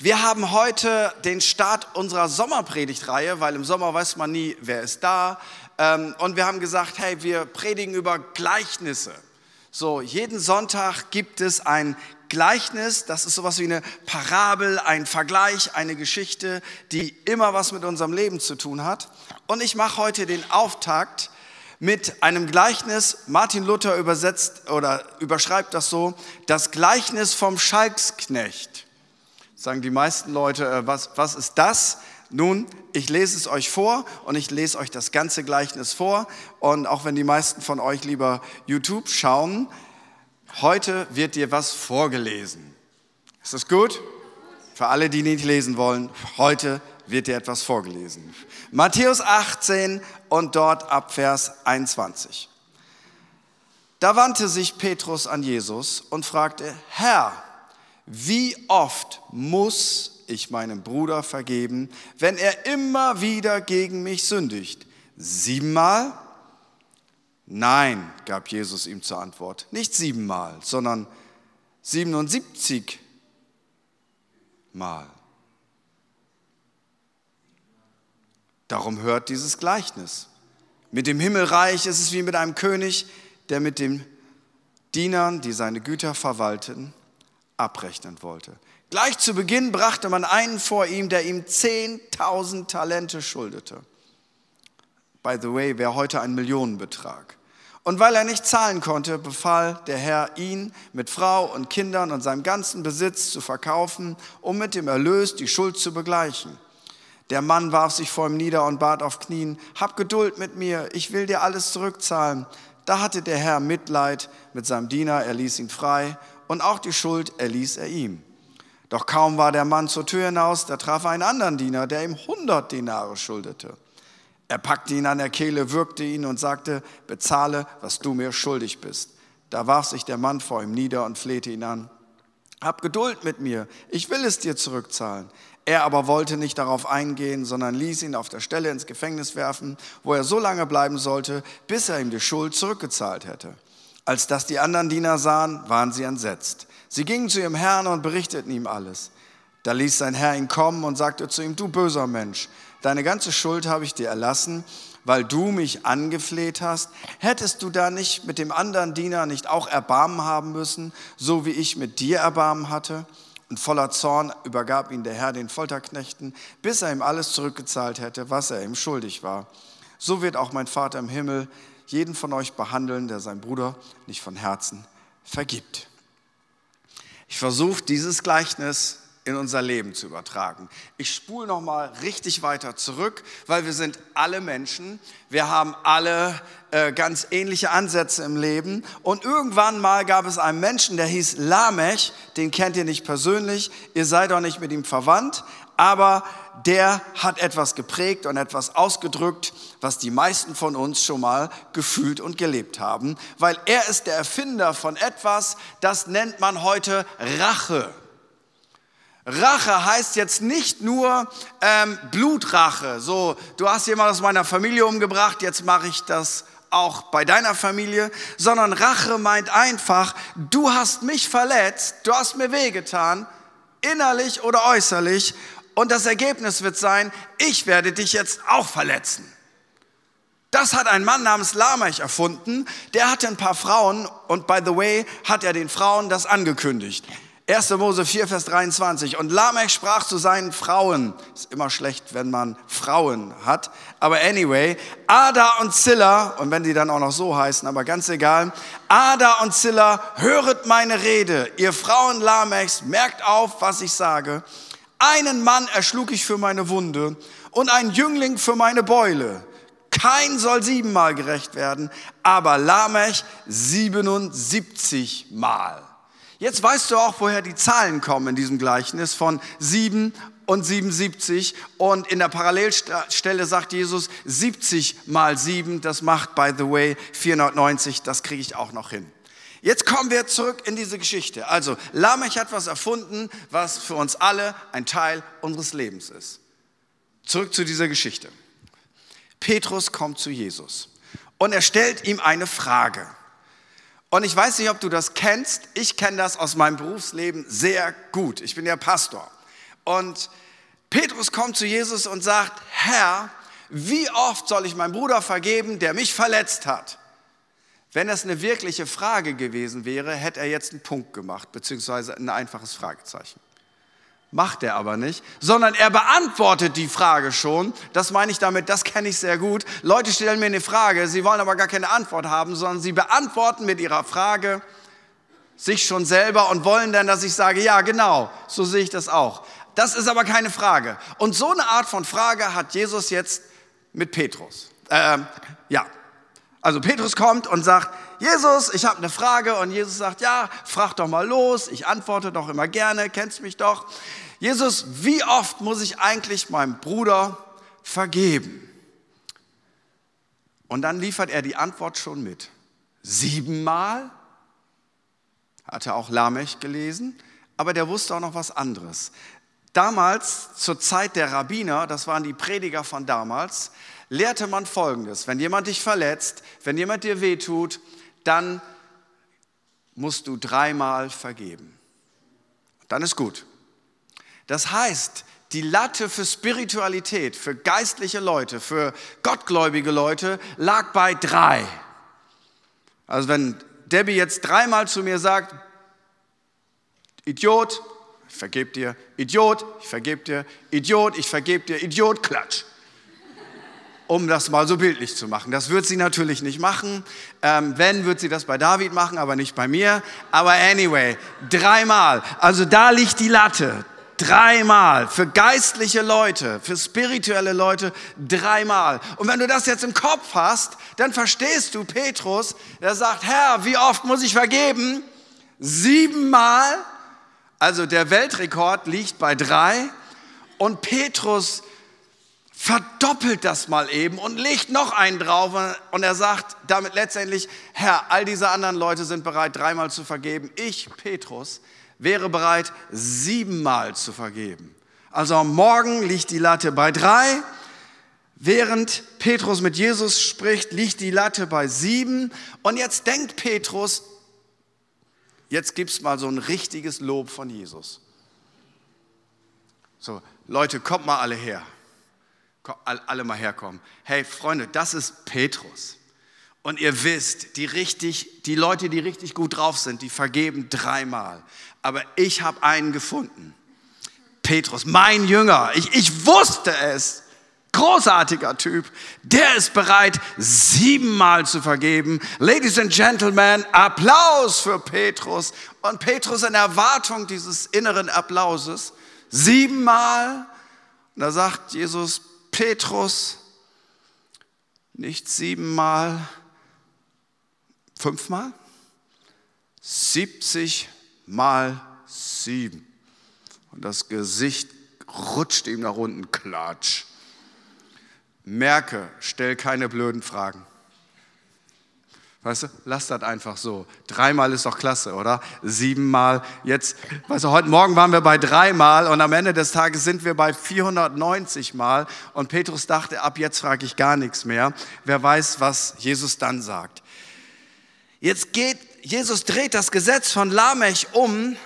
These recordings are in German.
Wir haben heute den Start unserer Sommerpredigtreihe, weil im Sommer weiß man nie, wer ist da. Ähm, und wir haben gesagt, hey, wir predigen über Gleichnisse. So, jeden Sonntag gibt es ein Gleichnis, das ist sowas wie eine Parabel, ein Vergleich, eine Geschichte, die immer was mit unserem Leben zu tun hat. Und ich mache heute den Auftakt mit einem Gleichnis. Martin Luther übersetzt oder überschreibt das so, das Gleichnis vom Schalksknecht. Sagen die meisten Leute, äh, was, was ist das? Nun, ich lese es euch vor und ich lese euch das ganze Gleichnis vor. Und auch wenn die meisten von euch lieber YouTube schauen, heute wird dir was vorgelesen. Ist das gut? Für alle, die nicht lesen wollen, heute wird dir etwas vorgelesen. Matthäus 18 und dort ab Vers 21. Da wandte sich Petrus an Jesus und fragte, Herr, wie oft muss ich meinem Bruder vergeben, wenn er immer wieder gegen mich sündigt? Siebenmal? Nein, gab Jesus ihm zur Antwort, nicht siebenmal, sondern 77 Mal. Darum hört dieses Gleichnis. Mit dem Himmelreich ist es wie mit einem König, der mit den Dienern, die seine Güter verwalten, abrechnen wollte. Gleich zu Beginn brachte man einen vor ihm, der ihm 10.000 Talente schuldete. By the way, wäre heute ein Millionenbetrag. Und weil er nicht zahlen konnte, befahl der Herr ihn mit Frau und Kindern und seinem ganzen Besitz zu verkaufen, um mit dem Erlös die Schuld zu begleichen. Der Mann warf sich vor ihm nieder und bat auf Knien, hab Geduld mit mir, ich will dir alles zurückzahlen. Da hatte der Herr Mitleid mit seinem Diener, er ließ ihn frei und auch die Schuld erließ er ihm. Doch kaum war der Mann zur Tür hinaus, da traf er einen anderen Diener, der ihm hundert Dinare schuldete. Er packte ihn an der Kehle, würgte ihn und sagte, bezahle, was du mir schuldig bist. Da warf sich der Mann vor ihm nieder und flehte ihn an. Hab Geduld mit mir, ich will es dir zurückzahlen. Er aber wollte nicht darauf eingehen, sondern ließ ihn auf der Stelle ins Gefängnis werfen, wo er so lange bleiben sollte, bis er ihm die Schuld zurückgezahlt hätte. Als das die anderen Diener sahen, waren sie entsetzt. Sie gingen zu ihrem Herrn und berichteten ihm alles. Da ließ sein Herr ihn kommen und sagte zu ihm, du böser Mensch, deine ganze Schuld habe ich dir erlassen, weil du mich angefleht hast. Hättest du da nicht mit dem anderen Diener nicht auch Erbarmen haben müssen, so wie ich mit dir Erbarmen hatte? Und voller Zorn übergab ihn der Herr den Folterknechten, bis er ihm alles zurückgezahlt hätte, was er ihm schuldig war. So wird auch mein Vater im Himmel jeden von euch behandeln, der seinem Bruder nicht von Herzen vergibt. Ich versuche dieses Gleichnis in unser Leben zu übertragen. Ich spule noch mal richtig weiter zurück, weil wir sind alle Menschen, wir haben alle äh, ganz ähnliche Ansätze im Leben. Und irgendwann mal gab es einen Menschen, der hieß Lamech, den kennt ihr nicht persönlich, ihr seid doch nicht mit ihm verwandt, aber der hat etwas geprägt und etwas ausgedrückt, was die meisten von uns schon mal gefühlt und gelebt haben, weil er ist der Erfinder von etwas, das nennt man heute Rache. Rache heißt jetzt nicht nur ähm, Blutrache, so du hast jemand aus meiner Familie umgebracht, jetzt mache ich das auch bei deiner Familie, sondern Rache meint einfach, du hast mich verletzt, du hast mir wehgetan, innerlich oder äußerlich, und das Ergebnis wird sein, ich werde dich jetzt auch verletzen. Das hat ein Mann namens Lamech erfunden. Der hatte ein paar Frauen und by the way hat er den Frauen das angekündigt. 1. Mose 4, Vers 23. Und Lamech sprach zu seinen Frauen. Ist immer schlecht, wenn man Frauen hat. Aber anyway, Ada und Zilla, und wenn die dann auch noch so heißen, aber ganz egal. Ada und Zilla, höret meine Rede. Ihr Frauen Lamechs, merkt auf, was ich sage. Einen Mann erschlug ich für meine Wunde und einen Jüngling für meine Beule. Kein soll siebenmal gerecht werden, aber Lamech 77 Mal. Jetzt weißt du auch, woher die Zahlen kommen in diesem Gleichnis von sieben und 77. Und in der Parallelstelle sagt Jesus 70 mal sieben. Das macht, by the way, 490. Das kriege ich auch noch hin. Jetzt kommen wir zurück in diese Geschichte. Also, Lamech hat was erfunden, was für uns alle ein Teil unseres Lebens ist. Zurück zu dieser Geschichte. Petrus kommt zu Jesus und er stellt ihm eine Frage. Und ich weiß nicht, ob du das kennst. Ich kenne das aus meinem Berufsleben sehr gut. Ich bin ja Pastor. Und Petrus kommt zu Jesus und sagt, Herr, wie oft soll ich meinem Bruder vergeben, der mich verletzt hat? Wenn das eine wirkliche Frage gewesen wäre, hätte er jetzt einen Punkt gemacht, beziehungsweise ein einfaches Fragezeichen. Macht er aber nicht, sondern er beantwortet die Frage schon. Das meine ich damit, das kenne ich sehr gut. Leute stellen mir eine Frage, sie wollen aber gar keine Antwort haben, sondern sie beantworten mit ihrer Frage sich schon selber und wollen dann, dass ich sage, ja genau, so sehe ich das auch. Das ist aber keine Frage. Und so eine Art von Frage hat Jesus jetzt mit Petrus. Ähm, ja, also Petrus kommt und sagt, Jesus, ich habe eine Frage. Und Jesus sagt, ja, frag doch mal los. Ich antworte doch immer gerne, kennst mich doch. Jesus, wie oft muss ich eigentlich meinem Bruder vergeben? Und dann liefert er die Antwort schon mit. Siebenmal? Hatte auch Lamech gelesen, aber der wusste auch noch was anderes. Damals, zur Zeit der Rabbiner, das waren die Prediger von damals, lehrte man Folgendes. Wenn jemand dich verletzt, wenn jemand dir wehtut, dann musst du dreimal vergeben. Dann ist gut. Das heißt, die Latte für Spiritualität, für geistliche Leute, für gottgläubige Leute lag bei drei. Also wenn Debbie jetzt dreimal zu mir sagt, Idiot, ich vergebe dir, Idiot, ich vergebe dir, Idiot, ich vergebe dir, Idiot, klatsch um das mal so bildlich zu machen. Das wird sie natürlich nicht machen. Ähm, wenn, wird sie das bei David machen, aber nicht bei mir. Aber anyway, dreimal. Also da liegt die Latte. Dreimal. Für geistliche Leute, für spirituelle Leute, dreimal. Und wenn du das jetzt im Kopf hast, dann verstehst du Petrus, der sagt, Herr, wie oft muss ich vergeben? Siebenmal. Also der Weltrekord liegt bei drei. Und Petrus verdoppelt das mal eben und legt noch einen drauf und er sagt damit letztendlich, Herr, all diese anderen Leute sind bereit, dreimal zu vergeben. Ich, Petrus, wäre bereit, siebenmal zu vergeben. Also morgen liegt die Latte bei drei. Während Petrus mit Jesus spricht, liegt die Latte bei sieben. Und jetzt denkt Petrus, jetzt gibt es mal so ein richtiges Lob von Jesus. So, Leute, kommt mal alle her alle mal herkommen. Hey Freunde, das ist Petrus. Und ihr wisst, die, richtig, die Leute, die richtig gut drauf sind, die vergeben dreimal. Aber ich habe einen gefunden. Petrus, mein Jünger. Ich, ich wusste es. Großartiger Typ. Der ist bereit, siebenmal zu vergeben. Ladies and Gentlemen, Applaus für Petrus. Und Petrus in Erwartung dieses inneren Applauses. Siebenmal. Und da sagt Jesus, Petrus nicht siebenmal, fünfmal? 70 mal sieben. Und das Gesicht rutscht ihm nach unten, klatsch. Merke, stell keine blöden Fragen. Weißt du, lass das einfach so. Dreimal ist doch klasse, oder? Siebenmal. Jetzt, weißt du, heute Morgen waren wir bei dreimal und am Ende des Tages sind wir bei 490 Mal. Und Petrus dachte, ab jetzt frage ich gar nichts mehr. Wer weiß, was Jesus dann sagt. Jetzt geht, Jesus dreht das Gesetz von Lamech um,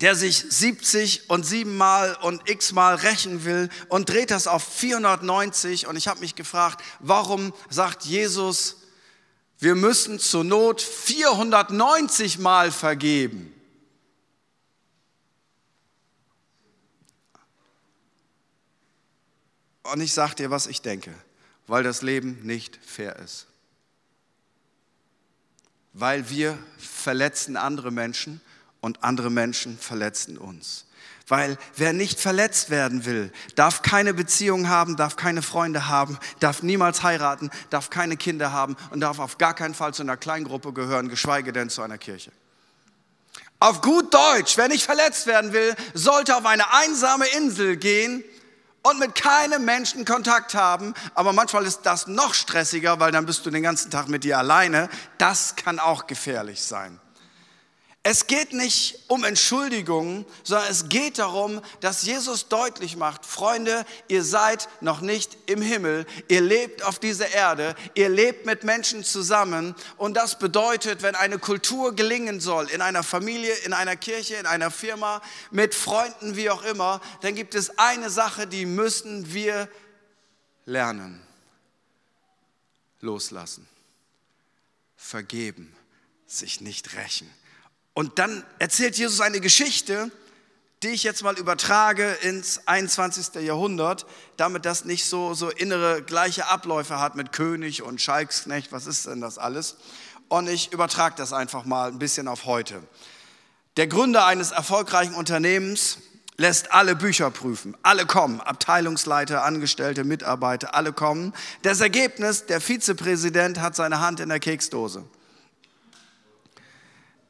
der sich 70 und siebenmal und x-mal rächen will und dreht das auf 490. Und ich habe mich gefragt, warum sagt Jesus, wir müssen zur Not 490 Mal vergeben. Und ich sage dir, was ich denke, weil das Leben nicht fair ist. Weil wir verletzen andere Menschen und andere Menschen verletzen uns. Weil wer nicht verletzt werden will, darf keine Beziehung haben, darf keine Freunde haben, darf niemals heiraten, darf keine Kinder haben und darf auf gar keinen Fall zu einer Kleingruppe gehören, geschweige denn zu einer Kirche. Auf gut Deutsch, wer nicht verletzt werden will, sollte auf eine einsame Insel gehen und mit keinem Menschen Kontakt haben. Aber manchmal ist das noch stressiger, weil dann bist du den ganzen Tag mit dir alleine. Das kann auch gefährlich sein. Es geht nicht um Entschuldigungen, sondern es geht darum, dass Jesus deutlich macht, Freunde, ihr seid noch nicht im Himmel, ihr lebt auf dieser Erde, ihr lebt mit Menschen zusammen und das bedeutet, wenn eine Kultur gelingen soll, in einer Familie, in einer Kirche, in einer Firma, mit Freunden, wie auch immer, dann gibt es eine Sache, die müssen wir lernen. Loslassen. Vergeben. Sich nicht rächen. Und dann erzählt Jesus eine Geschichte, die ich jetzt mal übertrage ins 21. Jahrhundert, damit das nicht so, so innere gleiche Abläufe hat mit König und Schalksknecht, was ist denn das alles? Und ich übertrage das einfach mal ein bisschen auf heute. Der Gründer eines erfolgreichen Unternehmens lässt alle Bücher prüfen. Alle kommen, Abteilungsleiter, Angestellte, Mitarbeiter, alle kommen. Das Ergebnis, der Vizepräsident hat seine Hand in der Keksdose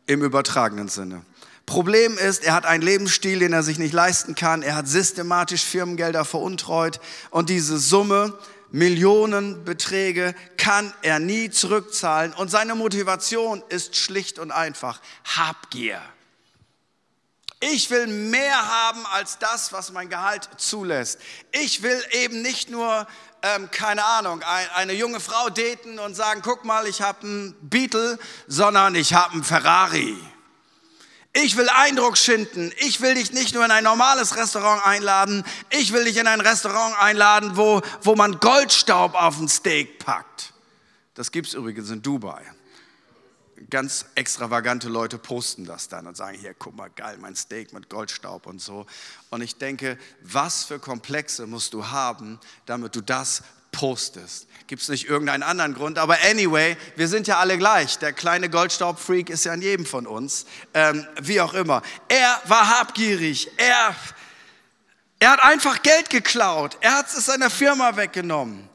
im übertragenen Sinne. Problem ist, er hat einen Lebensstil, den er sich nicht leisten kann. Er hat systematisch Firmengelder veruntreut und diese Summe, Millionenbeträge, kann er nie zurückzahlen. Und seine Motivation ist schlicht und einfach Habgier. Ich will mehr haben als das, was mein Gehalt zulässt. Ich will eben nicht nur ähm, keine Ahnung, ein, eine junge Frau daten und sagen, guck mal, ich habe einen Beetle, sondern ich habe einen Ferrari. Ich will Eindruck schinden. Ich will dich nicht nur in ein normales Restaurant einladen. Ich will dich in ein Restaurant einladen, wo, wo man Goldstaub auf ein Steak packt. Das gibt es übrigens in Dubai. Ganz extravagante Leute posten das dann und sagen, hier, guck mal, geil, mein Steak mit Goldstaub und so. Und ich denke, was für Komplexe musst du haben, damit du das postest? Gibt es nicht irgendeinen anderen Grund? Aber anyway, wir sind ja alle gleich. Der kleine Goldstaubfreak ist ja in jedem von uns. Ähm, wie auch immer. Er war habgierig. Er, er hat einfach Geld geklaut. Er hat es seiner Firma weggenommen.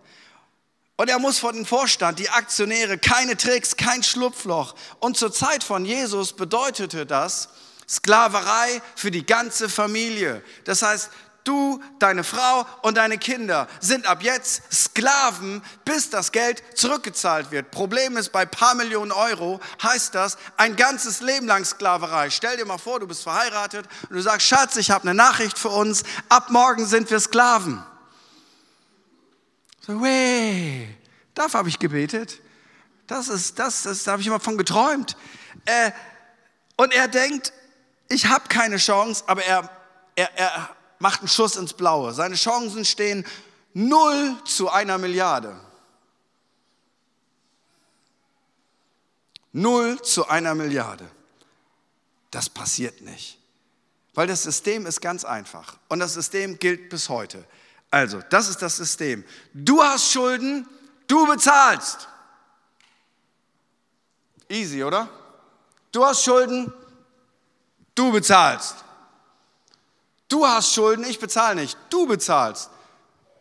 Und er muss vor den Vorstand, die Aktionäre, keine Tricks, kein Schlupfloch. Und zur Zeit von Jesus bedeutete das Sklaverei für die ganze Familie. Das heißt, du, deine Frau und deine Kinder sind ab jetzt Sklaven, bis das Geld zurückgezahlt wird. Problem ist, bei paar Millionen Euro heißt das ein ganzes Leben lang Sklaverei. Stell dir mal vor, du bist verheiratet und du sagst, Schatz, ich habe eine Nachricht für uns, ab morgen sind wir Sklaven. So, weh, dafür habe ich gebetet. Das ist, das, das, da habe ich immer von geträumt. Äh, und er denkt, ich habe keine Chance, aber er, er, er macht einen Schuss ins Blaue. Seine Chancen stehen 0 zu einer Milliarde. 0 zu einer Milliarde. Das passiert nicht. Weil das System ist ganz einfach. Und das System gilt bis heute. Also, das ist das System. Du hast Schulden, du bezahlst. Easy, oder? Du hast Schulden, du bezahlst. Du hast Schulden, ich bezahle nicht. Du bezahlst.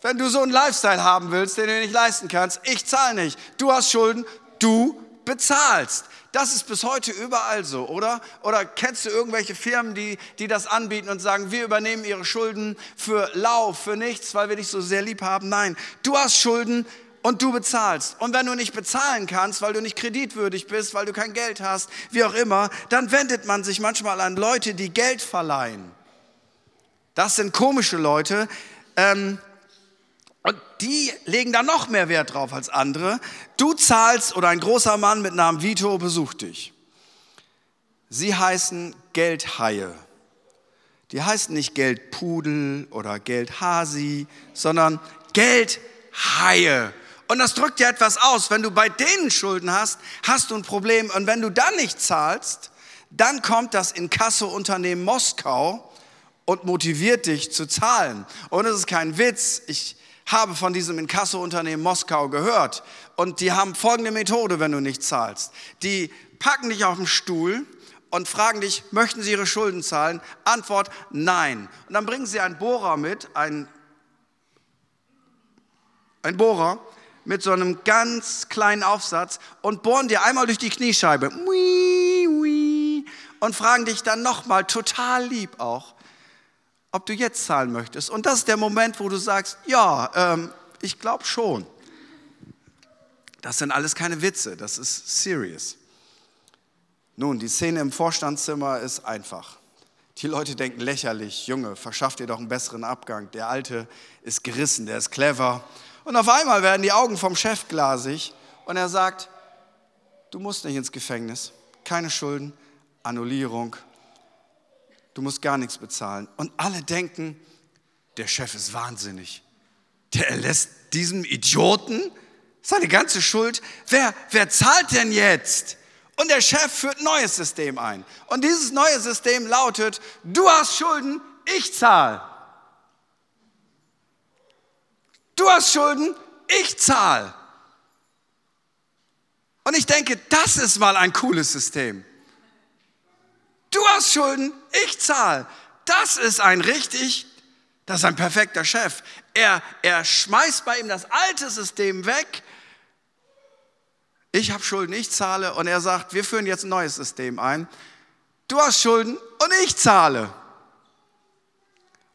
Wenn du so einen Lifestyle haben willst, den du nicht leisten kannst, ich zahle nicht. Du hast Schulden, du bezahlst. Das ist bis heute überall so, oder? Oder kennst du irgendwelche Firmen, die, die das anbieten und sagen, wir übernehmen ihre Schulden für lau, für nichts, weil wir dich so sehr lieb haben? Nein, du hast Schulden und du bezahlst. Und wenn du nicht bezahlen kannst, weil du nicht kreditwürdig bist, weil du kein Geld hast, wie auch immer, dann wendet man sich manchmal an Leute, die Geld verleihen. Das sind komische Leute. Ähm, die legen da noch mehr Wert drauf als andere. Du zahlst oder ein großer Mann mit Namen Vito besucht dich. Sie heißen Geldhaie. Die heißen nicht Geldpudel oder Geldhasi, sondern Geldhaie. Und das drückt dir etwas aus. Wenn du bei denen Schulden hast, hast du ein Problem. Und wenn du dann nicht zahlst, dann kommt das Inkasso-Unternehmen Moskau und motiviert dich zu zahlen. Und es ist kein Witz. Ich habe von diesem Inkasso-Unternehmen Moskau gehört. Und die haben folgende Methode, wenn du nicht zahlst. Die packen dich auf den Stuhl und fragen dich, möchten sie ihre Schulden zahlen? Antwort, nein. Und dann bringen sie einen Bohrer mit, einen, einen Bohrer mit so einem ganz kleinen Aufsatz und bohren dir einmal durch die Kniescheibe und fragen dich dann nochmal, total lieb auch, ob du jetzt zahlen möchtest. Und das ist der Moment, wo du sagst, ja, ähm, ich glaube schon. Das sind alles keine Witze, das ist serious. Nun, die Szene im Vorstandszimmer ist einfach. Die Leute denken lächerlich, Junge, verschafft dir doch einen besseren Abgang. Der Alte ist gerissen, der ist clever. Und auf einmal werden die Augen vom Chef glasig und er sagt, du musst nicht ins Gefängnis, keine Schulden, Annullierung, du musst gar nichts bezahlen. Und alle denken, der Chef ist wahnsinnig. Der erlässt diesem Idioten seine ganze Schuld. Wer, wer zahlt denn jetzt? Und der Chef führt ein neues System ein. Und dieses neue System lautet, du hast Schulden, ich zahle. Du hast Schulden, ich zahle. Und ich denke, das ist mal ein cooles System. Du hast Schulden, ich zahle. Das ist ein richtig, das ist ein perfekter Chef. Er, er schmeißt bei ihm das alte System weg ich habe Schulden, ich zahle. Und er sagt, wir führen jetzt ein neues System ein. Du hast Schulden und ich zahle.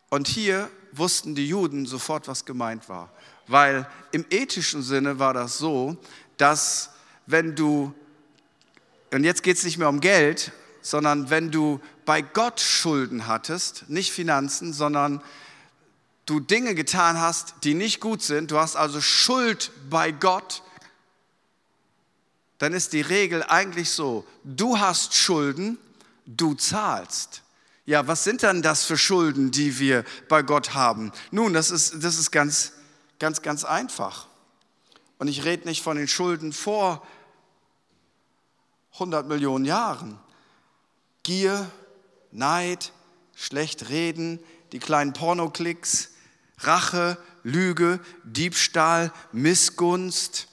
Und hier wussten die Juden sofort, was gemeint war. Weil im ethischen Sinne war das so, dass wenn du, und jetzt geht es nicht mehr um Geld, sondern wenn du bei Gott Schulden hattest, nicht Finanzen, sondern du Dinge getan hast, die nicht gut sind, du hast also Schuld bei Gott, dann ist die Regel eigentlich so, du hast Schulden, du zahlst. Ja, was sind dann das für Schulden, die wir bei Gott haben? Nun, das ist, das ist ganz, ganz, ganz einfach. Und ich rede nicht von den Schulden vor 100 Millionen Jahren. Gier, Neid, schlecht reden, die kleinen Pornoklicks, Rache, Lüge, Diebstahl, Missgunst,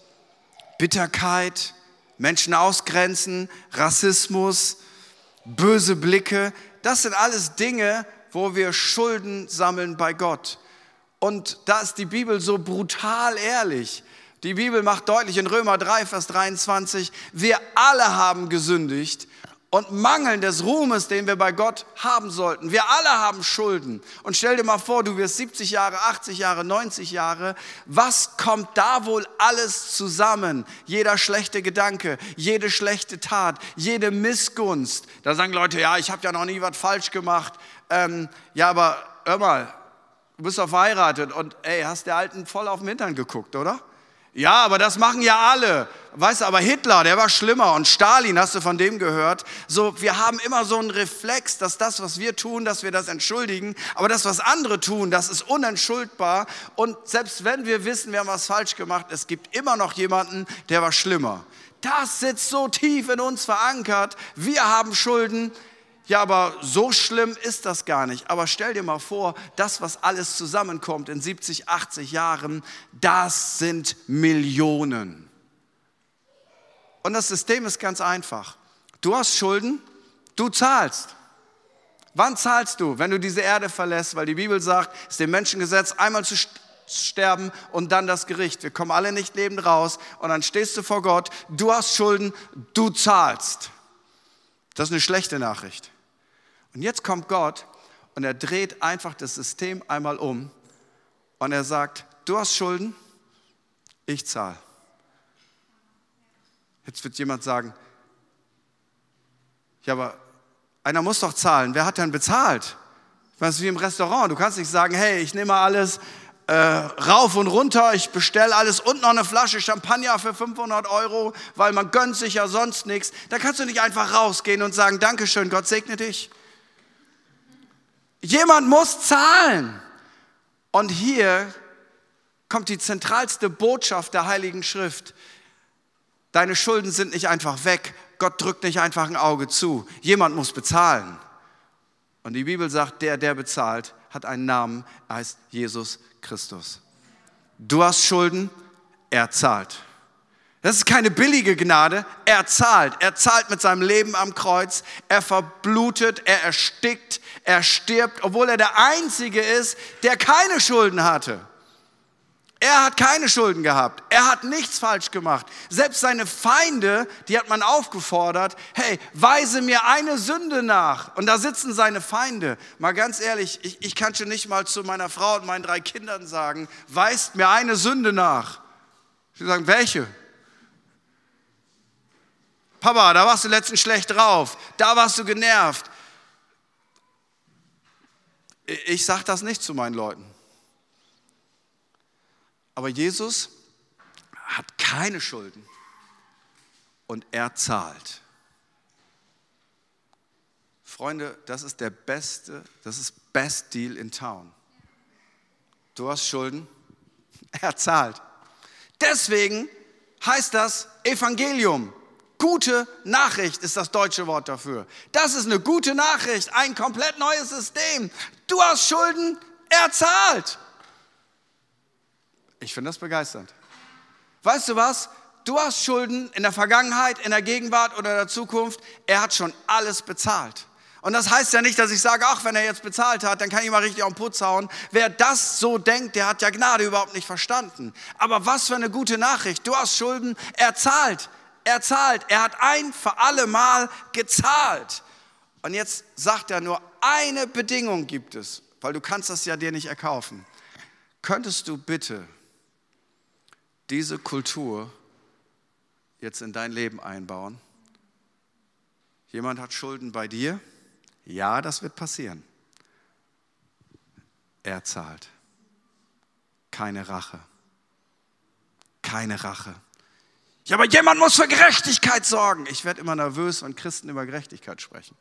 Bitterkeit, Menschen ausgrenzen, Rassismus, böse Blicke. Das sind alles Dinge, wo wir Schulden sammeln bei Gott. Und da ist die Bibel so brutal ehrlich. Die Bibel macht deutlich in Römer 3, Vers 23, wir alle haben gesündigt und mangeln des Ruhmes, den wir bei Gott haben sollten. Wir alle haben Schulden. Und stell dir mal vor, du wirst 70 Jahre, 80 Jahre, 90 Jahre. Was kommt da wohl alles zusammen? Jeder schlechte Gedanke, jede schlechte Tat, jede Missgunst. Da sagen Leute, ja, ich habe ja noch nie was falsch gemacht. Ähm, ja, aber hör mal, du bist doch verheiratet und ey, hast der Alten voll auf den Hintern geguckt, oder? Ja, aber das machen ja alle. Weißt du, aber Hitler, der war schlimmer und Stalin, hast du von dem gehört? So, wir haben immer so einen Reflex, dass das, was wir tun, dass wir das entschuldigen, aber das, was andere tun, das ist unentschuldbar. Und selbst wenn wir wissen, wir haben was falsch gemacht, es gibt immer noch jemanden, der war schlimmer. Das sitzt so tief in uns verankert. Wir haben Schulden, ja, aber so schlimm ist das gar nicht. Aber stell dir mal vor, das, was alles zusammenkommt in 70, 80 Jahren, das sind Millionen. Und das System ist ganz einfach. Du hast Schulden, du zahlst. Wann zahlst du? Wenn du diese Erde verlässt, weil die Bibel sagt, es ist dem Menschengesetz einmal zu sterben und dann das Gericht. Wir kommen alle nicht lebend raus und dann stehst du vor Gott, du hast Schulden, du zahlst. Das ist eine schlechte Nachricht. Und jetzt kommt Gott und er dreht einfach das System einmal um und er sagt, du hast Schulden, ich zahle. Jetzt wird jemand sagen, ja, aber einer muss doch zahlen. Wer hat denn bezahlt? Das ist wie im Restaurant. Du kannst nicht sagen, hey, ich nehme alles äh, rauf und runter, ich bestelle alles und noch eine Flasche Champagner für 500 Euro, weil man gönnt sich ja sonst nichts. Da kannst du nicht einfach rausgehen und sagen, Dankeschön, Gott segne dich. Jemand muss zahlen. Und hier kommt die zentralste Botschaft der Heiligen Schrift. Deine Schulden sind nicht einfach weg. Gott drückt nicht einfach ein Auge zu. Jemand muss bezahlen. Und die Bibel sagt, der, der bezahlt, hat einen Namen. Er heißt Jesus Christus. Du hast Schulden, er zahlt. Das ist keine billige Gnade. Er zahlt. Er zahlt mit seinem Leben am Kreuz. Er verblutet, er erstickt, er stirbt, obwohl er der Einzige ist, der keine Schulden hatte. Er hat keine Schulden gehabt. Er hat nichts falsch gemacht. Selbst seine Feinde, die hat man aufgefordert, hey, weise mir eine Sünde nach. Und da sitzen seine Feinde. Mal ganz ehrlich, ich, ich kann schon nicht mal zu meiner Frau und meinen drei Kindern sagen, weist mir eine Sünde nach. Sie sagen, welche? Papa, da warst du letztens schlecht drauf, da warst du genervt. Ich sage das nicht zu meinen Leuten. Aber Jesus hat keine Schulden und er zahlt. Freunde, das ist der beste, das ist Best Deal in Town. Du hast Schulden, er zahlt. Deswegen heißt das Evangelium. Gute Nachricht ist das deutsche Wort dafür. Das ist eine gute Nachricht, ein komplett neues System. Du hast Schulden, er zahlt. Ich finde das begeisternd. Weißt du was? Du hast Schulden in der Vergangenheit, in der Gegenwart oder in der Zukunft. Er hat schon alles bezahlt. Und das heißt ja nicht, dass ich sage, ach, wenn er jetzt bezahlt hat, dann kann ich mal richtig auf den Putz hauen. Wer das so denkt, der hat ja Gnade überhaupt nicht verstanden. Aber was für eine gute Nachricht. Du hast Schulden, er zahlt. Er zahlt. Er hat ein für alle Mal gezahlt. Und jetzt sagt er nur, eine Bedingung gibt es, weil du kannst das ja dir nicht erkaufen. Könntest du bitte diese Kultur jetzt in dein Leben einbauen? Jemand hat Schulden bei dir? Ja, das wird passieren. Er zahlt. Keine Rache. Keine Rache. Ja, aber jemand muss für Gerechtigkeit sorgen. Ich werde immer nervös, wenn Christen über Gerechtigkeit sprechen.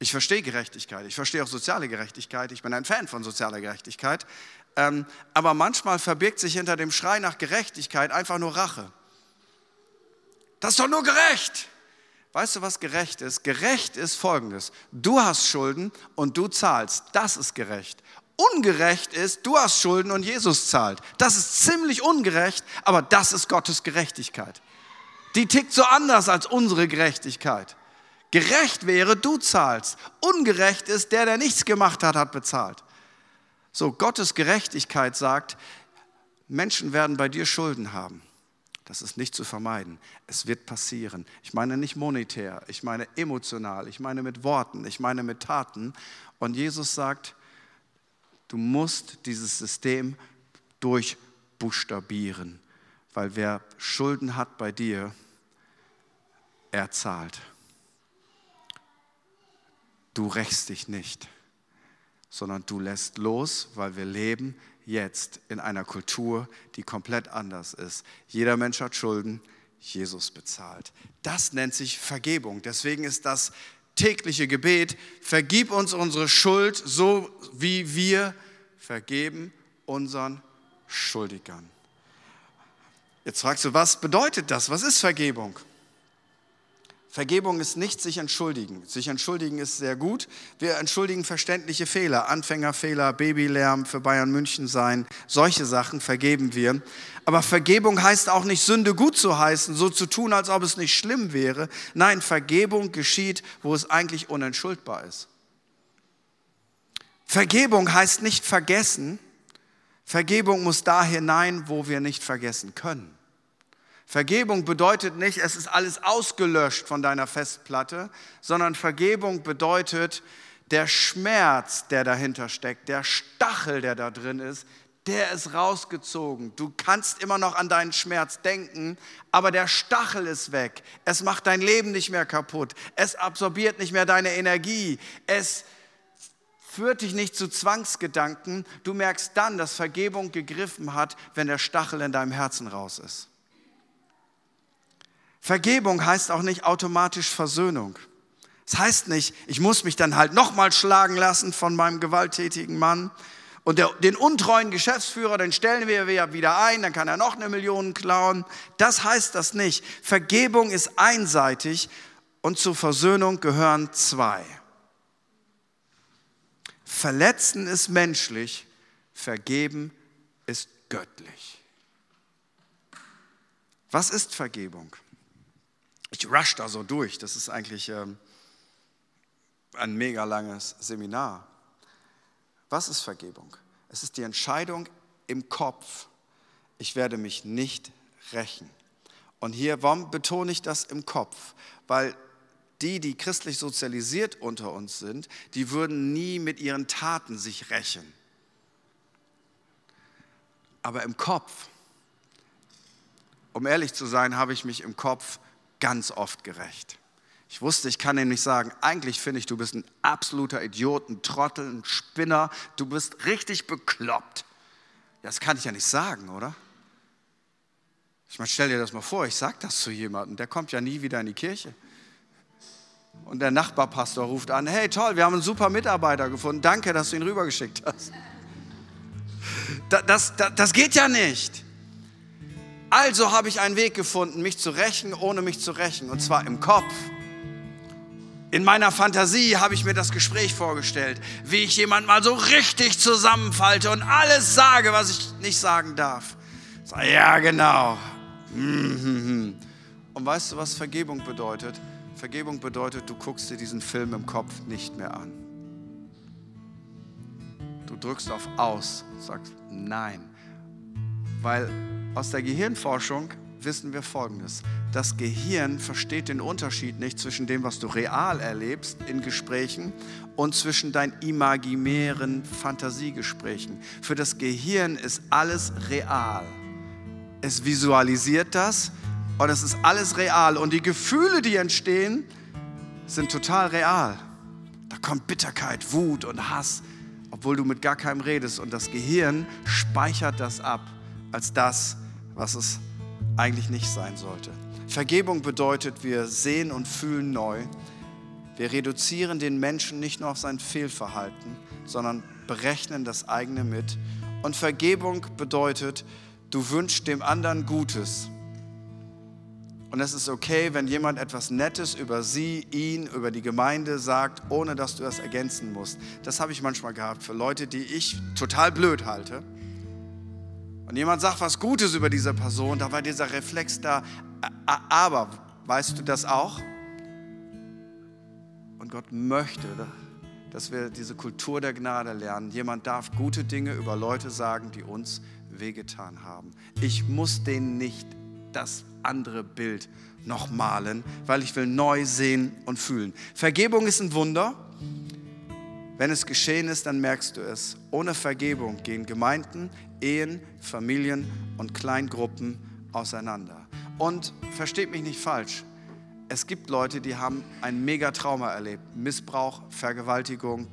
Ich verstehe Gerechtigkeit, ich verstehe auch soziale Gerechtigkeit, ich bin ein Fan von sozialer Gerechtigkeit, ähm, aber manchmal verbirgt sich hinter dem Schrei nach Gerechtigkeit einfach nur Rache. Das ist doch nur gerecht. Weißt du, was gerecht ist? Gerecht ist folgendes. Du hast Schulden und du zahlst. Das ist gerecht. Ungerecht ist, du hast Schulden und Jesus zahlt. Das ist ziemlich ungerecht, aber das ist Gottes Gerechtigkeit. Die tickt so anders als unsere Gerechtigkeit. Gerecht wäre, du zahlst. Ungerecht ist, der, der nichts gemacht hat, hat bezahlt. So, Gottes Gerechtigkeit sagt, Menschen werden bei dir Schulden haben. Das ist nicht zu vermeiden. Es wird passieren. Ich meine nicht monetär, ich meine emotional, ich meine mit Worten, ich meine mit Taten. Und Jesus sagt, du musst dieses System durchbuchstabieren, weil wer Schulden hat bei dir, er zahlt. Du rächst dich nicht, sondern du lässt los, weil wir leben jetzt in einer Kultur, die komplett anders ist. Jeder Mensch hat Schulden, Jesus bezahlt. Das nennt sich Vergebung. Deswegen ist das tägliche Gebet, vergib uns unsere Schuld, so wie wir vergeben unseren Schuldigern. Jetzt fragst du, was bedeutet das? Was ist Vergebung? Vergebung ist nicht sich entschuldigen. Sich entschuldigen ist sehr gut. Wir entschuldigen verständliche Fehler, Anfängerfehler, Babylärm für Bayern München sein, solche Sachen vergeben wir. Aber Vergebung heißt auch nicht Sünde gut zu heißen, so zu tun, als ob es nicht schlimm wäre. Nein, Vergebung geschieht, wo es eigentlich unentschuldbar ist. Vergebung heißt nicht vergessen. Vergebung muss da hinein, wo wir nicht vergessen können. Vergebung bedeutet nicht, es ist alles ausgelöscht von deiner Festplatte, sondern Vergebung bedeutet, der Schmerz, der dahinter steckt, der Stachel, der da drin ist, der ist rausgezogen. Du kannst immer noch an deinen Schmerz denken, aber der Stachel ist weg. Es macht dein Leben nicht mehr kaputt. Es absorbiert nicht mehr deine Energie. Es führt dich nicht zu Zwangsgedanken. Du merkst dann, dass Vergebung gegriffen hat, wenn der Stachel in deinem Herzen raus ist. Vergebung heißt auch nicht automatisch Versöhnung. Es das heißt nicht, ich muss mich dann halt nochmal schlagen lassen von meinem gewalttätigen Mann. Und der, den untreuen Geschäftsführer, den stellen wir wieder ein, dann kann er noch eine Million klauen. Das heißt das nicht. Vergebung ist einseitig und zur Versöhnung gehören zwei. Verletzen ist menschlich, vergeben ist göttlich. Was ist Vergebung? Ich rush da so durch. Das ist eigentlich ähm, ein mega langes Seminar. Was ist Vergebung? Es ist die Entscheidung im Kopf, ich werde mich nicht rächen. Und hier, warum betone ich das im Kopf? Weil die, die christlich sozialisiert unter uns sind, die würden nie mit ihren Taten sich rächen. Aber im Kopf, um ehrlich zu sein, habe ich mich im Kopf ganz oft gerecht. Ich wusste, ich kann ihm nicht sagen, eigentlich finde ich, du bist ein absoluter Idiot, ein Trottel, ein Spinner, du bist richtig bekloppt. Das kann ich ja nicht sagen, oder? Ich meine, stell dir das mal vor, ich sage das zu jemandem, der kommt ja nie wieder in die Kirche. Und der Nachbarpastor ruft an, hey toll, wir haben einen super Mitarbeiter gefunden, danke, dass du ihn rübergeschickt hast. Das, das, das, das geht ja nicht. Also habe ich einen Weg gefunden, mich zu rächen, ohne mich zu rächen, und zwar im Kopf. In meiner Fantasie habe ich mir das Gespräch vorgestellt, wie ich jemand mal so richtig zusammenfalte und alles sage, was ich nicht sagen darf. Ja, genau. Und weißt du, was Vergebung bedeutet? Vergebung bedeutet, du guckst dir diesen Film im Kopf nicht mehr an. Du drückst auf Aus, sagst Nein. Weil aus der Gehirnforschung wissen wir Folgendes. Das Gehirn versteht den Unterschied nicht zwischen dem, was du real erlebst in Gesprächen und zwischen deinen imaginären Fantasiegesprächen. Für das Gehirn ist alles real. Es visualisiert das und es ist alles real. Und die Gefühle, die entstehen, sind total real. Da kommt Bitterkeit, Wut und Hass, obwohl du mit gar keinem redest. Und das Gehirn speichert das ab als das, was es eigentlich nicht sein sollte. Vergebung bedeutet, wir sehen und fühlen neu. Wir reduzieren den Menschen nicht nur auf sein Fehlverhalten, sondern berechnen das eigene mit. Und Vergebung bedeutet, du wünschst dem anderen Gutes. Und es ist okay, wenn jemand etwas Nettes über sie, ihn, über die Gemeinde sagt, ohne dass du das ergänzen musst. Das habe ich manchmal gehabt für Leute, die ich total blöd halte und jemand sagt was Gutes über diese Person, da war dieser Reflex da, aber weißt du das auch? Und Gott möchte, dass wir diese Kultur der Gnade lernen. Jemand darf gute Dinge über Leute sagen, die uns wehgetan haben. Ich muss denen nicht das andere Bild noch malen, weil ich will neu sehen und fühlen. Vergebung ist ein Wunder. Wenn es geschehen ist, dann merkst du es. Ohne Vergebung gehen Gemeinden, Ehen, Familien und Kleingruppen auseinander. Und versteht mich nicht falsch, es gibt Leute, die haben ein Megatrauma erlebt. Missbrauch, Vergewaltigung,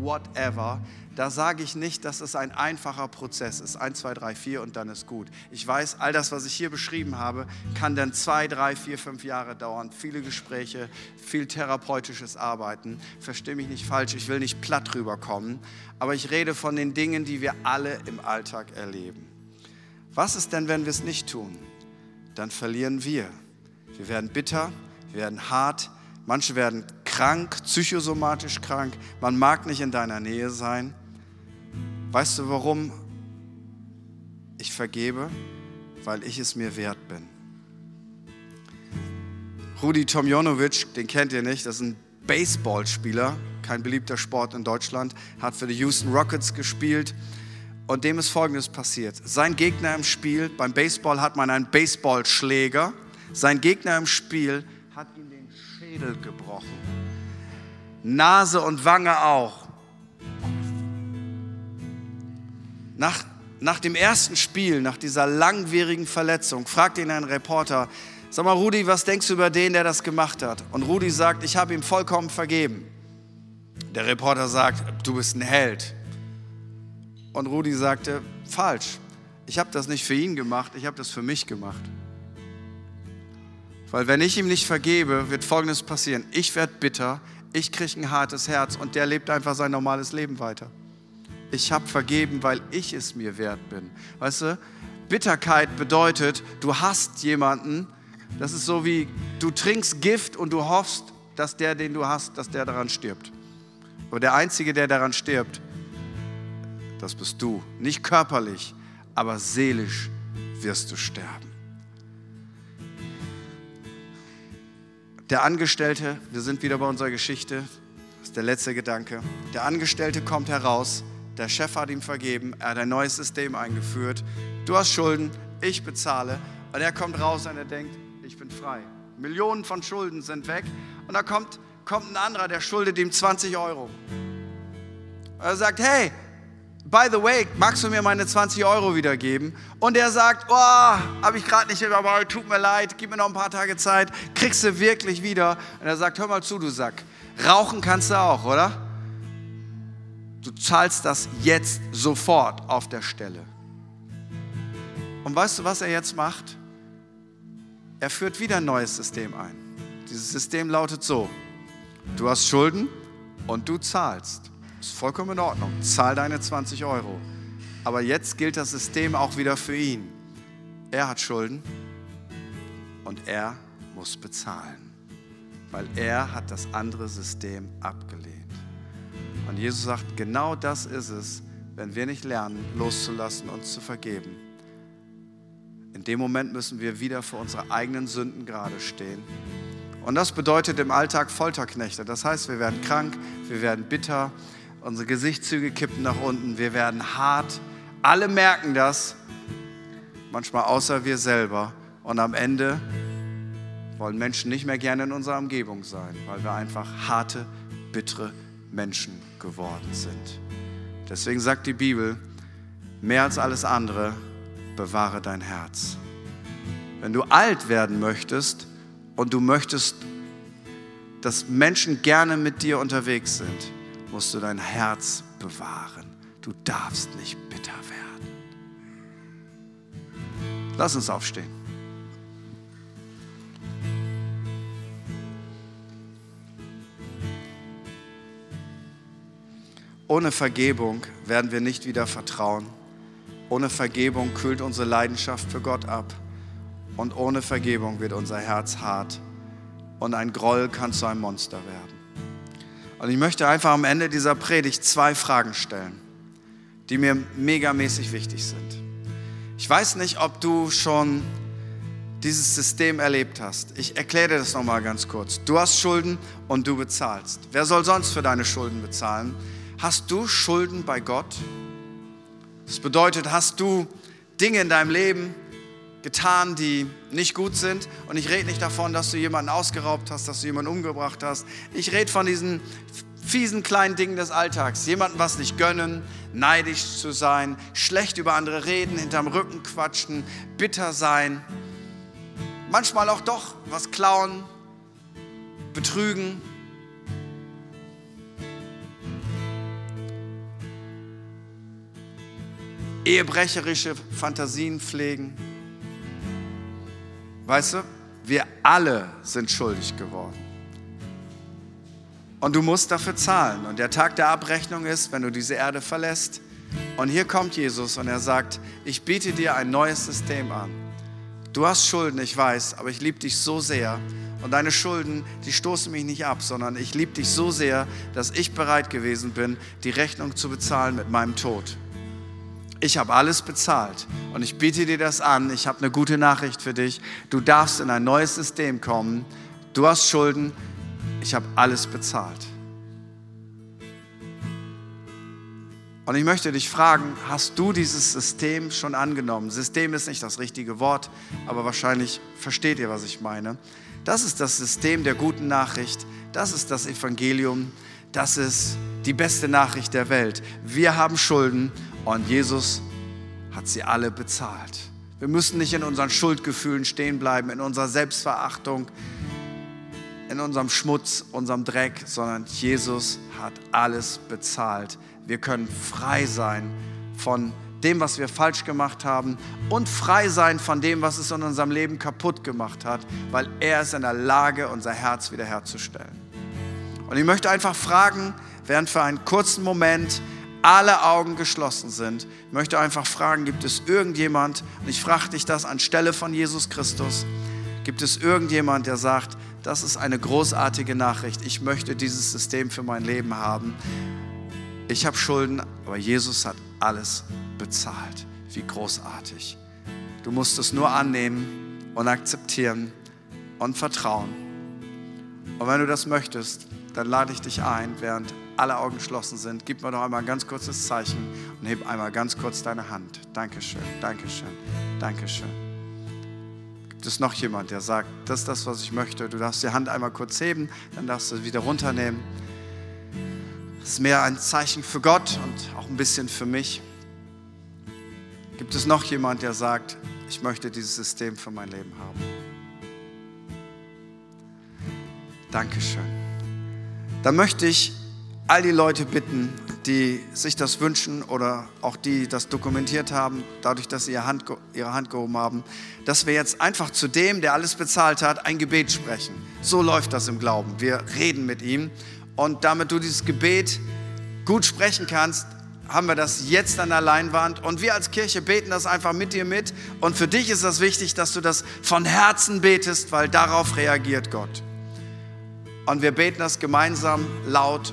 whatever. Da sage ich nicht, dass es ein einfacher Prozess ist. Eins, zwei, drei, vier und dann ist gut. Ich weiß, all das, was ich hier beschrieben habe, kann dann zwei, drei, vier, fünf Jahre dauern. Viele Gespräche, viel therapeutisches Arbeiten. Verstehe mich nicht falsch, ich will nicht platt rüberkommen. Aber ich rede von den Dingen, die wir alle im Alltag erleben. Was ist denn, wenn wir es nicht tun? Dann verlieren wir. Wir werden bitter, wir werden hart, manche werden krank, psychosomatisch krank, man mag nicht in deiner Nähe sein. Weißt du, warum ich vergebe? Weil ich es mir wert bin. Rudi Tomjanovic, den kennt ihr nicht, das ist ein Baseballspieler, kein beliebter Sport in Deutschland, hat für die Houston Rockets gespielt. Und dem ist Folgendes passiert. Sein Gegner im Spiel, beim Baseball hat man einen Baseballschläger. Sein Gegner im Spiel hat ihm den Schädel gebrochen. Nase und Wange auch. Nach, nach dem ersten Spiel, nach dieser langwierigen Verletzung, fragt ihn ein Reporter, sag mal Rudi, was denkst du über den, der das gemacht hat? Und Rudi sagt, ich habe ihm vollkommen vergeben. Der Reporter sagt, du bist ein Held. Und Rudi sagte, falsch. Ich habe das nicht für ihn gemacht, ich habe das für mich gemacht. Weil wenn ich ihm nicht vergebe, wird Folgendes passieren. Ich werde bitter, ich kriege ein hartes Herz und der lebt einfach sein normales Leben weiter. Ich habe vergeben, weil ich es mir wert bin. Weißt du, Bitterkeit bedeutet, du hast jemanden, das ist so wie, du trinkst Gift und du hoffst, dass der, den du hast, dass der daran stirbt. Aber der Einzige, der daran stirbt, das bist du. Nicht körperlich, aber seelisch wirst du sterben. Der Angestellte, wir sind wieder bei unserer Geschichte, das ist der letzte Gedanke. Der Angestellte kommt heraus, der Chef hat ihm vergeben, er hat ein neues System eingeführt. Du hast Schulden, ich bezahle. Und er kommt raus und er denkt, ich bin frei. Millionen von Schulden sind weg. Und da kommt, kommt ein anderer, der schuldet ihm 20 Euro. Und er sagt, hey, by the way, magst du mir meine 20 Euro wiedergeben? Und er sagt, oh, habe ich gerade nicht dabei, tut mir leid, gib mir noch ein paar Tage Zeit, kriegst du wirklich wieder. Und er sagt, hör mal zu, du Sack, rauchen kannst du auch, oder? Du zahlst das jetzt sofort auf der Stelle. Und weißt du, was er jetzt macht? Er führt wieder ein neues System ein. Dieses System lautet so, du hast Schulden und du zahlst. Ist vollkommen in Ordnung. Zahl deine 20 Euro. Aber jetzt gilt das System auch wieder für ihn. Er hat Schulden und er muss bezahlen, weil er hat das andere System abgelehnt. Und Jesus sagt, genau das ist es, wenn wir nicht lernen, loszulassen, uns zu vergeben. In dem Moment müssen wir wieder vor unsere eigenen Sünden gerade stehen. Und das bedeutet im Alltag Folterknechte. Das heißt, wir werden krank, wir werden bitter, unsere Gesichtszüge kippen nach unten, wir werden hart. Alle merken das, manchmal außer wir selber. Und am Ende wollen Menschen nicht mehr gerne in unserer Umgebung sein, weil wir einfach harte, bittere Menschen geworden sind. Deswegen sagt die Bibel, mehr als alles andere, bewahre dein Herz. Wenn du alt werden möchtest und du möchtest, dass Menschen gerne mit dir unterwegs sind, musst du dein Herz bewahren. Du darfst nicht bitter werden. Lass uns aufstehen. Ohne Vergebung werden wir nicht wieder vertrauen. Ohne Vergebung kühlt unsere Leidenschaft für Gott ab. Und ohne Vergebung wird unser Herz hart. Und ein Groll kann zu einem Monster werden. Und ich möchte einfach am Ende dieser Predigt zwei Fragen stellen, die mir megamäßig wichtig sind. Ich weiß nicht, ob du schon dieses System erlebt hast. Ich erkläre dir das nochmal ganz kurz. Du hast Schulden und du bezahlst. Wer soll sonst für deine Schulden bezahlen? Hast du Schulden bei Gott? Das bedeutet, hast du Dinge in deinem Leben getan, die nicht gut sind? Und ich rede nicht davon, dass du jemanden ausgeraubt hast, dass du jemanden umgebracht hast. Ich rede von diesen fiesen kleinen Dingen des Alltags. Jemandem was nicht gönnen, neidisch zu sein, schlecht über andere reden, hinterm Rücken quatschen, bitter sein. Manchmal auch doch was klauen, betrügen. ehebrecherische Fantasien pflegen. Weißt du, wir alle sind schuldig geworden. Und du musst dafür zahlen. Und der Tag der Abrechnung ist, wenn du diese Erde verlässt. Und hier kommt Jesus und er sagt, ich biete dir ein neues System an. Du hast Schulden, ich weiß, aber ich liebe dich so sehr. Und deine Schulden, die stoßen mich nicht ab, sondern ich liebe dich so sehr, dass ich bereit gewesen bin, die Rechnung zu bezahlen mit meinem Tod. Ich habe alles bezahlt und ich biete dir das an. Ich habe eine gute Nachricht für dich. Du darfst in ein neues System kommen. Du hast Schulden. Ich habe alles bezahlt. Und ich möchte dich fragen, hast du dieses System schon angenommen? System ist nicht das richtige Wort, aber wahrscheinlich versteht ihr, was ich meine. Das ist das System der guten Nachricht. Das ist das Evangelium. Das ist die beste Nachricht der Welt. Wir haben Schulden und Jesus hat sie alle bezahlt. Wir müssen nicht in unseren Schuldgefühlen stehen bleiben, in unserer Selbstverachtung, in unserem Schmutz, unserem Dreck, sondern Jesus hat alles bezahlt. Wir können frei sein von dem, was wir falsch gemacht haben und frei sein von dem, was es in unserem Leben kaputt gemacht hat, weil er ist in der Lage, unser Herz wiederherzustellen. Und ich möchte einfach fragen, während für einen kurzen Moment alle Augen geschlossen sind, ich möchte einfach fragen, gibt es irgendjemand, und ich frage dich das anstelle von Jesus Christus, gibt es irgendjemand, der sagt, das ist eine großartige Nachricht, ich möchte dieses System für mein Leben haben. Ich habe Schulden, aber Jesus hat alles bezahlt. Wie großartig. Du musst es nur annehmen und akzeptieren und vertrauen. Und wenn du das möchtest, dann lade ich dich ein, während alle Augen geschlossen sind, gib mir doch einmal ein ganz kurzes Zeichen und heb einmal ganz kurz deine Hand. Dankeschön, Dankeschön, Dankeschön. Gibt es noch jemand, der sagt, das ist das, was ich möchte? Du darfst die Hand einmal kurz heben, dann darfst du sie wieder runternehmen. Das ist mehr ein Zeichen für Gott und auch ein bisschen für mich. Gibt es noch jemand, der sagt, ich möchte dieses System für mein Leben haben? Dankeschön. Dann möchte ich all die Leute bitten, die sich das wünschen oder auch die das dokumentiert haben, dadurch, dass sie ihre Hand, ihre Hand gehoben haben, dass wir jetzt einfach zu dem, der alles bezahlt hat, ein Gebet sprechen. So läuft das im Glauben. Wir reden mit ihm und damit du dieses Gebet gut sprechen kannst, haben wir das jetzt an der Leinwand und wir als Kirche beten das einfach mit dir mit und für dich ist das wichtig, dass du das von Herzen betest, weil darauf reagiert Gott. Und wir beten das gemeinsam laut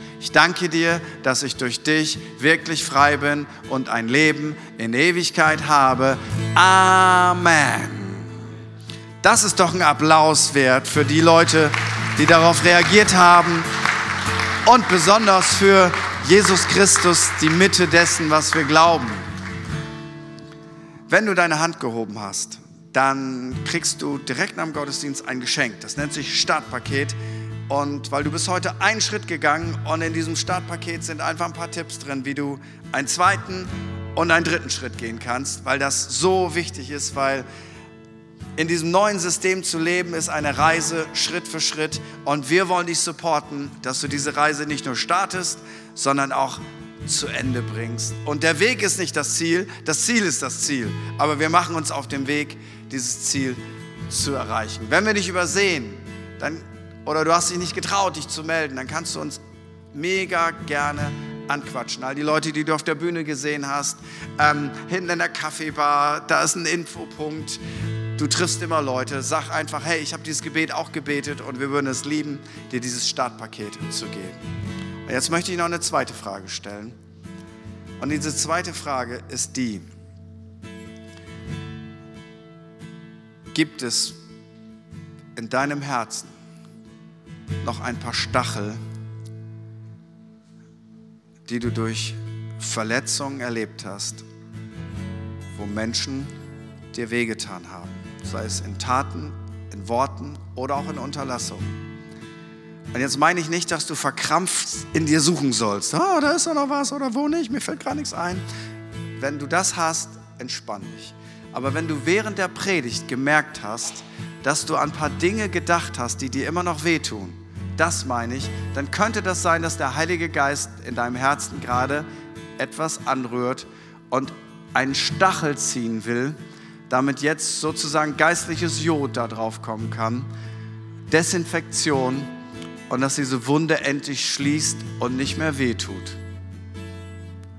Ich danke dir, dass ich durch dich wirklich frei bin und ein Leben in Ewigkeit habe. Amen. Das ist doch ein Applaus wert für die Leute, die darauf reagiert haben und besonders für Jesus Christus, die Mitte dessen, was wir glauben. Wenn du deine Hand gehoben hast, dann kriegst du direkt nach dem Gottesdienst ein Geschenk. Das nennt sich Startpaket. Und weil du bist heute einen Schritt gegangen und in diesem Startpaket sind einfach ein paar Tipps drin, wie du einen zweiten und einen dritten Schritt gehen kannst, weil das so wichtig ist, weil in diesem neuen System zu leben ist eine Reise Schritt für Schritt und wir wollen dich supporten, dass du diese Reise nicht nur startest, sondern auch zu Ende bringst. Und der Weg ist nicht das Ziel, das Ziel ist das Ziel, aber wir machen uns auf dem Weg, dieses Ziel zu erreichen. Wenn wir dich übersehen, dann oder du hast dich nicht getraut, dich zu melden, dann kannst du uns mega gerne anquatschen. All die Leute, die du auf der Bühne gesehen hast, ähm, hinten in der Kaffeebar, da ist ein Infopunkt. Du triffst immer Leute, sag einfach, hey, ich habe dieses Gebet auch gebetet und wir würden es lieben, dir dieses Startpaket zu geben. Und jetzt möchte ich noch eine zweite Frage stellen. Und diese zweite Frage ist die, gibt es in deinem Herzen noch ein paar Stachel, die du durch Verletzungen erlebt hast, wo Menschen dir wehgetan haben, sei es in Taten, in Worten oder auch in Unterlassungen. Und jetzt meine ich nicht, dass du verkrampft in dir suchen sollst. Ah, da ist doch noch was oder wo nicht, mir fällt gar nichts ein. Wenn du das hast, entspann dich. Aber wenn du während der Predigt gemerkt hast, dass du an ein paar Dinge gedacht hast, die dir immer noch wehtun, das meine ich, dann könnte das sein, dass der Heilige Geist in deinem Herzen gerade etwas anrührt und einen Stachel ziehen will, damit jetzt sozusagen geistliches Jod da drauf kommen kann, Desinfektion und dass diese Wunde endlich schließt und nicht mehr wehtut.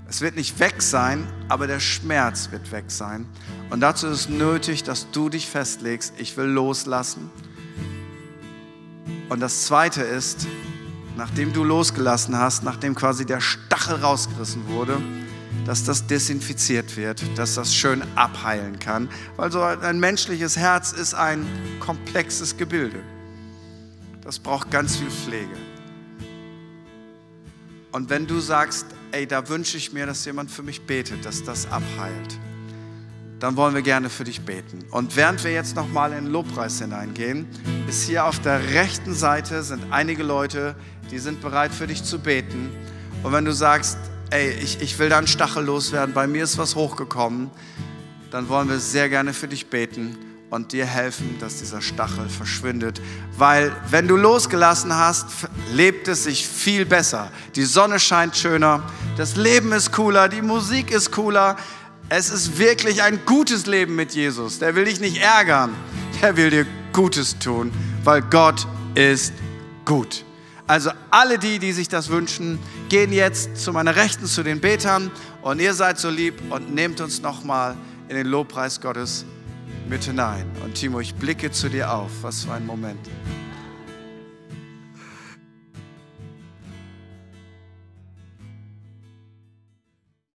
Es wird nicht weg sein, aber der Schmerz wird weg sein. Und dazu ist es nötig, dass du dich festlegst, ich will loslassen und das Zweite ist, nachdem du losgelassen hast, nachdem quasi der Stachel rausgerissen wurde, dass das desinfiziert wird, dass das schön abheilen kann. Weil so ein menschliches Herz ist ein komplexes Gebilde. Das braucht ganz viel Pflege. Und wenn du sagst, ey, da wünsche ich mir, dass jemand für mich betet, dass das abheilt, dann wollen wir gerne für dich beten. Und während wir jetzt nochmal in den Lobpreis hineingehen, ist hier auf der rechten Seite sind einige Leute, die sind bereit für dich zu beten. Und wenn du sagst, ey, ich, ich will da einen Stachel loswerden, bei mir ist was hochgekommen, dann wollen wir sehr gerne für dich beten und dir helfen, dass dieser Stachel verschwindet. Weil wenn du losgelassen hast, lebt es sich viel besser. Die Sonne scheint schöner, das Leben ist cooler, die Musik ist cooler, es ist wirklich ein gutes Leben mit Jesus. Der will dich nicht ärgern. Der will dir Gutes tun, weil Gott ist gut. Also alle die, die sich das wünschen, gehen jetzt zu meiner Rechten, zu den Betern und ihr seid so lieb und nehmt uns nochmal in den Lobpreis Gottes mit hinein. Und Timo, ich blicke zu dir auf. Was für ein Moment.